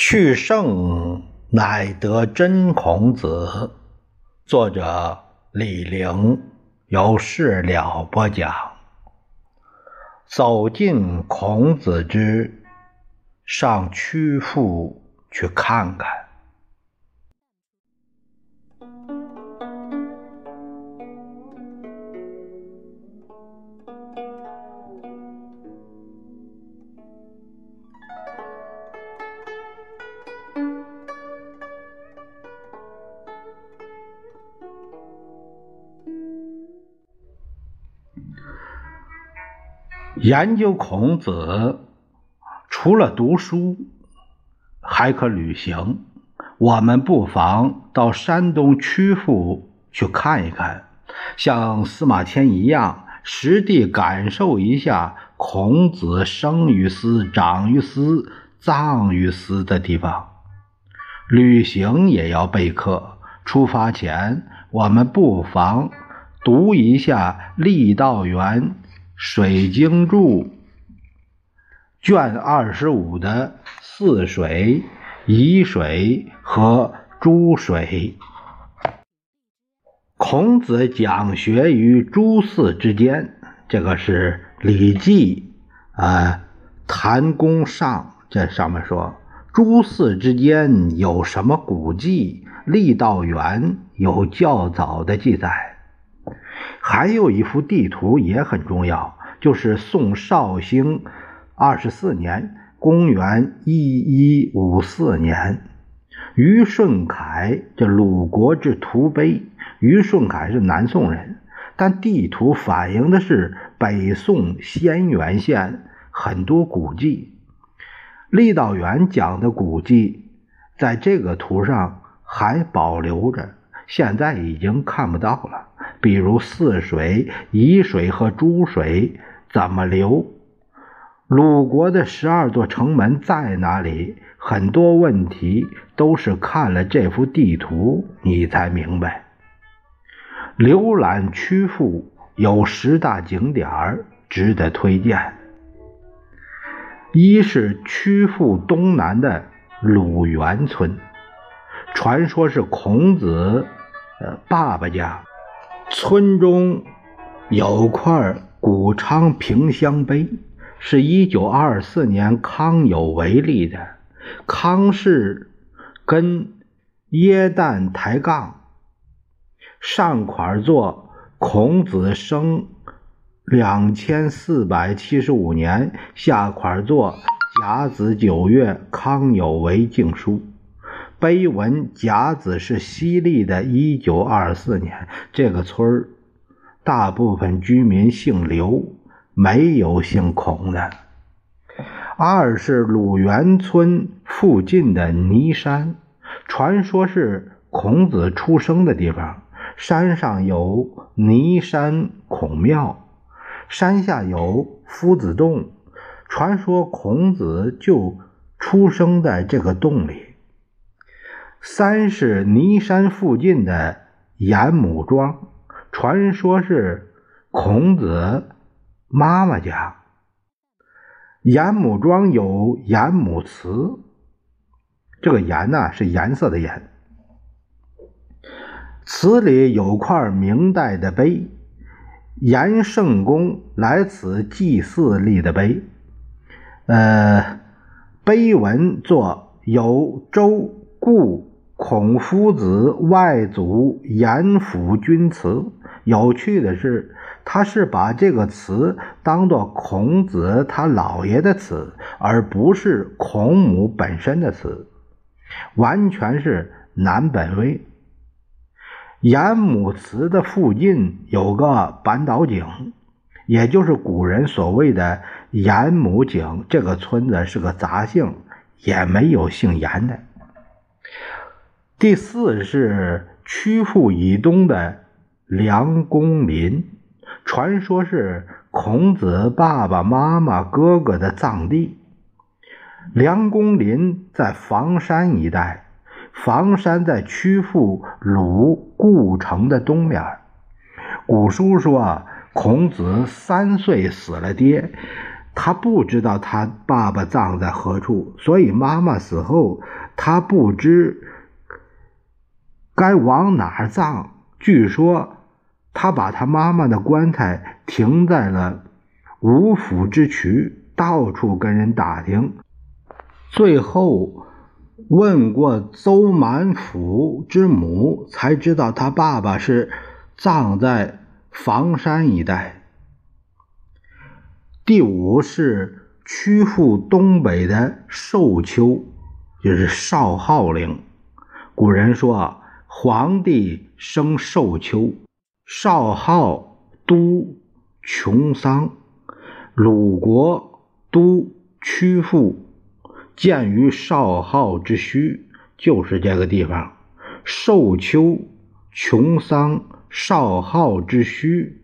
去圣乃得真孔子，作者李陵，由事了播讲。走进孔子之上曲阜去看看。研究孔子，除了读书，还可旅行。我们不妨到山东曲阜去看一看，像司马迁一样，实地感受一下孔子生于斯、长于斯、葬于斯的地方。旅行也要备课，出发前我们不妨读一下郦道元。《水经注》卷二十五的泗水、沂水和诸水，孔子讲学于诸寺之间。这个是《礼记》啊，《谭公上》这上面说，诸寺之间有什么古迹？郦道元有较早的记载。还有一幅地图也很重要，就是宋绍兴二十四年（公元一一五四年），于顺凯这鲁国之图碑。于顺凯是南宋人，但地图反映的是北宋仙源县很多古迹。郦道元讲的古迹，在这个图上还保留着，现在已经看不到了。比如泗水、沂水和诸水怎么流？鲁国的十二座城门在哪里？很多问题都是看了这幅地图你才明白。浏览曲阜有十大景点值得推荐。一是曲阜东南的鲁元村，传说是孔子呃爸爸家。村中有块古昌平乡碑，是一九二四年康有为立的。康氏跟耶诞抬杠，上款作孔子生两千四百七十五年，下款作甲子九月康有为敬书。碑文甲子是西历的一九二四年，这个村儿大部分居民姓刘，没有姓孔的。二是鲁元村附近的泥山，传说是孔子出生的地方。山上有泥山孔庙，山下有夫子洞，传说孔子就出生在这个洞里。三是尼山附近的严母庄，传说是孔子妈妈家。严母庄有严母祠，这个严呢是颜色的颜。祠里有块明代的碑，严圣公来此祭祀立的碑。呃，碑文作有周故。孔夫子外祖严府君祠，有趣的是，他是把这个祠当做孔子他姥爷的祠，而不是孔母本身的祠，完全是南本位。严母祠的附近有个板岛井，也就是古人所谓的严母井。这个村子是个杂姓，也没有姓严的。第四是曲阜以东的梁公林，传说是孔子爸爸妈妈哥哥的葬地。梁公林在房山一带，房山在曲阜鲁故城的东面。古书说孔子三岁死了爹，他不知道他爸爸葬在何处，所以妈妈死后，他不知该往哪儿葬。据说他把他妈妈的棺材停在了五府之渠，到处跟人打听，最后问过邹满府之母，才知道他爸爸是葬在房山一带。第五是曲阜东北的寿丘，就是少昊陵。古人说，皇帝生寿丘，少昊都穷桑，鲁国都曲阜，建于少昊之墟，就是这个地方。寿丘、穷桑、少昊之墟，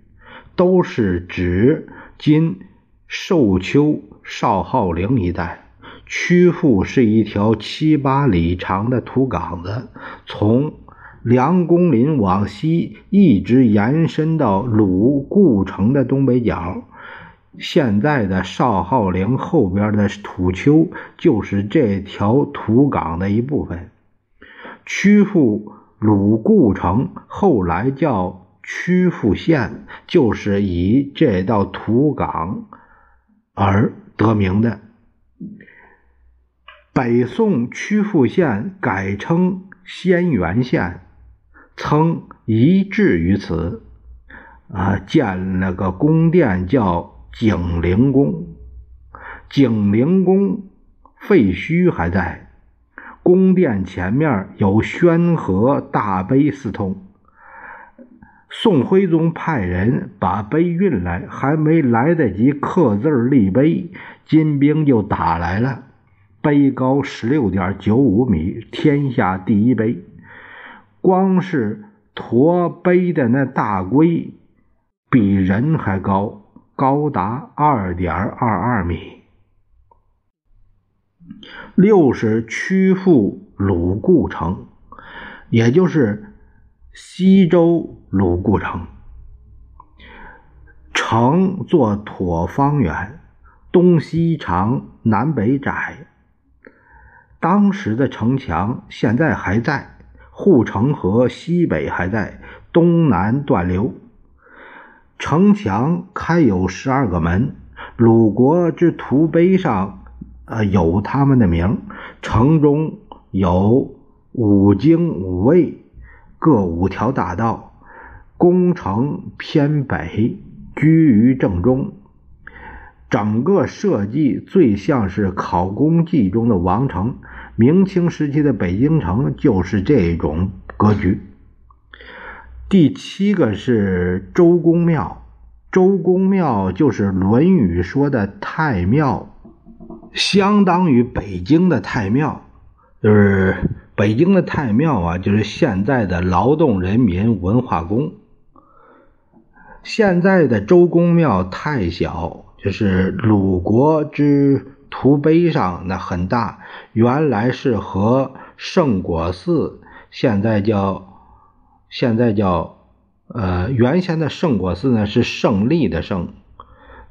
都是指今。寿丘少昊陵一带，曲阜是一条七八里长的土岗子，从梁公林往西一直延伸到鲁故城的东北角。现在的少昊陵后边的土丘就是这条土岗的一部分。曲阜鲁故城后来叫曲阜县，就是以这道土岗。而得名的。北宋曲阜县改称仙源县，曾移治于此，啊，建了个宫殿叫景灵宫。景灵宫废墟还在，宫殿前面有宣和大碑四通。宋徽宗派人把碑运来，还没来得及刻字立碑，金兵就打来了。碑高十六点九五米，天下第一碑。光是驼背的那大龟，比人还高，高达二点二二米。六是曲阜鲁固城，也就是西周。鲁固城，城作椭方圆，东西长，南北窄。当时的城墙现在还在，护城河西北还在，东南断流。城墙开有十二个门，鲁国之图碑上，呃，有他们的名。城中有五经五卫，各五条大道。宫城偏北，居于正中。整个设计最像是考工记中的王城。明清时期的北京城就是这种格局。第七个是周公庙，周公庙就是《论语》说的太庙，相当于北京的太庙。就是北京的太庙啊，就是现在的劳动人民文化宫。现在的周公庙太小，就是鲁国之图碑上那很大，原来是和圣果寺，现在叫现在叫呃，原先的圣果寺呢是胜利的胜，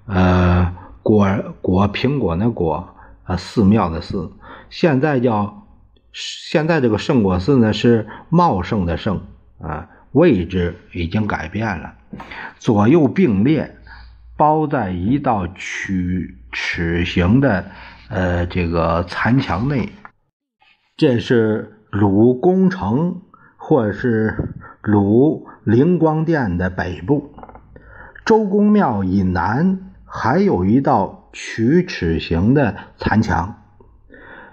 呃果果苹果的果啊寺庙的寺，现在叫现在这个圣果寺呢是茂盛的盛啊。位置已经改变了，左右并列，包在一道曲齿形的呃这个残墙内。这是鲁宫城或者是鲁灵光殿的北部。周公庙以南还有一道曲尺形的残墙，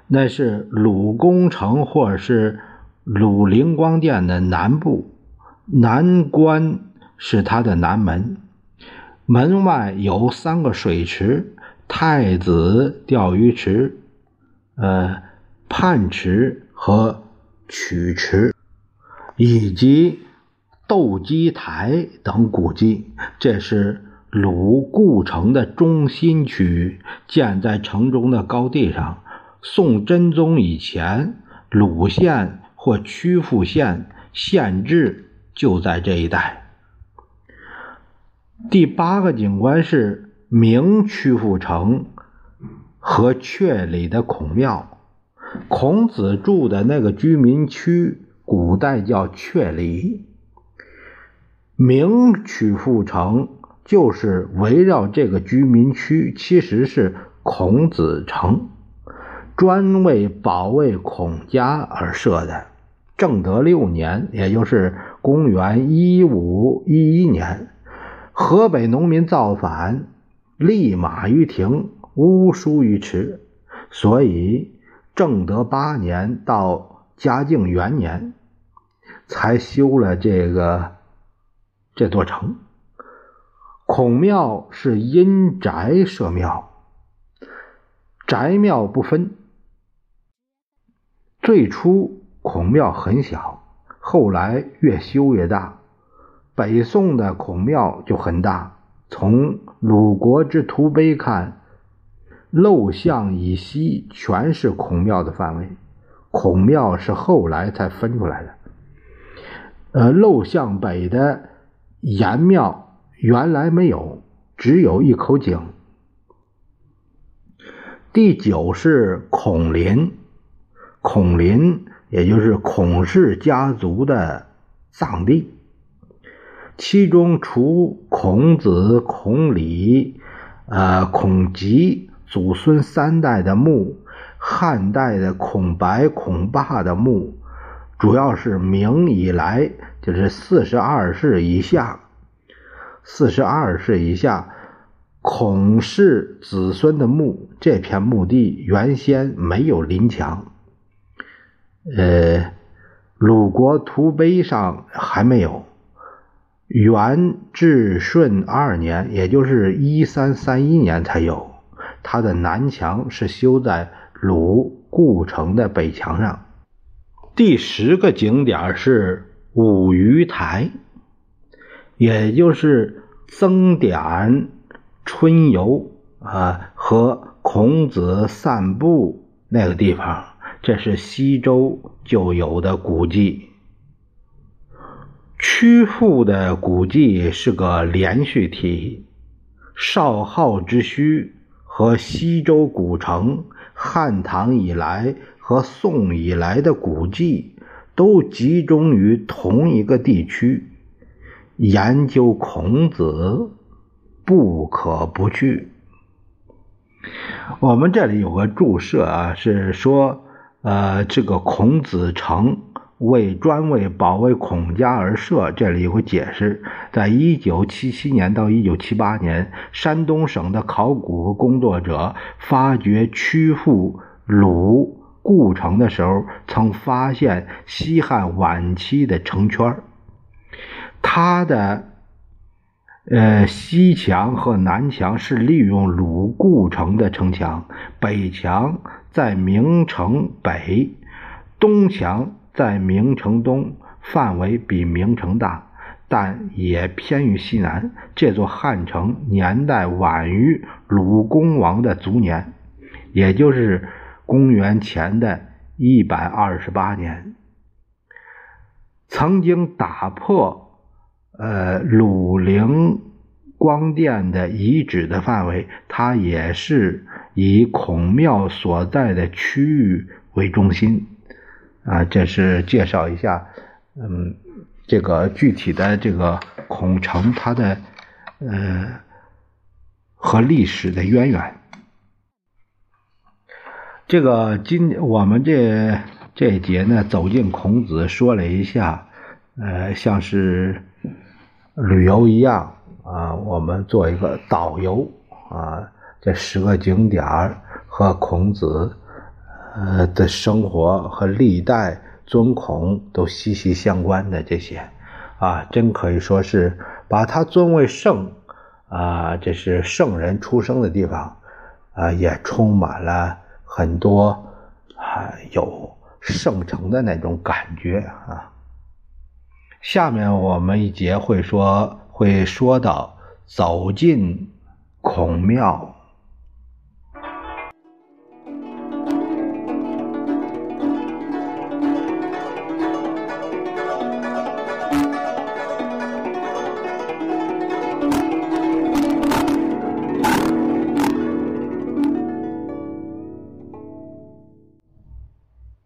那是鲁宫城或者是鲁灵光殿的南部。南关是它的南门，门外有三个水池：太子钓鱼池、呃泮池和曲池，以及斗鸡台等古迹。这是鲁故城的中心区，建在城中的高地上。宋真宗以前，鲁县或曲阜县县治。就在这一带。第八个景观是明曲阜城和阙里的孔庙。孔子住的那个居民区，古代叫阙里。明曲阜城就是围绕这个居民区，其实是孔子城，专为保卫孔家而设的。正德六年，也就是公元一五一一年，河北农民造反，立马于庭，乌书于池，所以。正德八年到嘉靖元年，才修了这个这座城。孔庙是因宅设庙，宅庙不分。最初孔庙很小，后来越修越大。北宋的孔庙就很大，从鲁国之图碑看。陋巷以西全是孔庙的范围，孔庙是后来才分出来的。呃，陋巷北的岩庙原来没有，只有一口井。第九是孔林，孔林也就是孔氏家族的葬地，其中除孔子、孔鲤、呃孔吉。祖孙三代的墓，汉代的孔白、孔霸的墓，主要是明以来，就是四十二世以下，四十二世以下孔氏子孙的墓。这片墓地原先没有林墙，呃，鲁国图碑上还没有。元至顺二年，也就是一三三一年才有。它的南墙是修在鲁故城的北墙上。第十个景点是五鱼台，也就是曾点春游啊和孔子散步那个地方。这是西周就有的古迹。曲阜的古迹是个连续体，少昊之墟。和西周古城、汉唐以来和宋以来的古迹都集中于同一个地区，研究孔子不可不去。我们这里有个注释啊，是说，呃，这个孔子城。为专为保卫孔家而设，这里有个解释。在一九七七年到一九七八年，山东省的考古工作者发掘曲阜鲁故城的时候，曾发现西汉晚期的城圈它的呃西墙和南墙是利用鲁故城的城墙，北墙在明城北，东墙。在明城东，范围比明城大，但也偏于西南。这座汉城年代晚于鲁公王的卒年，也就是公元前的一百二十八年。曾经打破呃鲁陵光殿的遗址的范围，它也是以孔庙所在的区域为中心。啊，这是介绍一下，嗯，这个具体的这个孔城它的呃和历史的渊源。这个今我们这这一节呢，走进孔子，说了一下，呃，像是旅游一样啊，我们做一个导游啊，这十个景点和孔子。呃的生活和历代尊孔都息息相关的这些，啊，真可以说是把他尊为圣，啊，这是圣人出生的地方，啊，也充满了很多啊有圣城的那种感觉啊。下面我们一节会说会说到走进孔庙。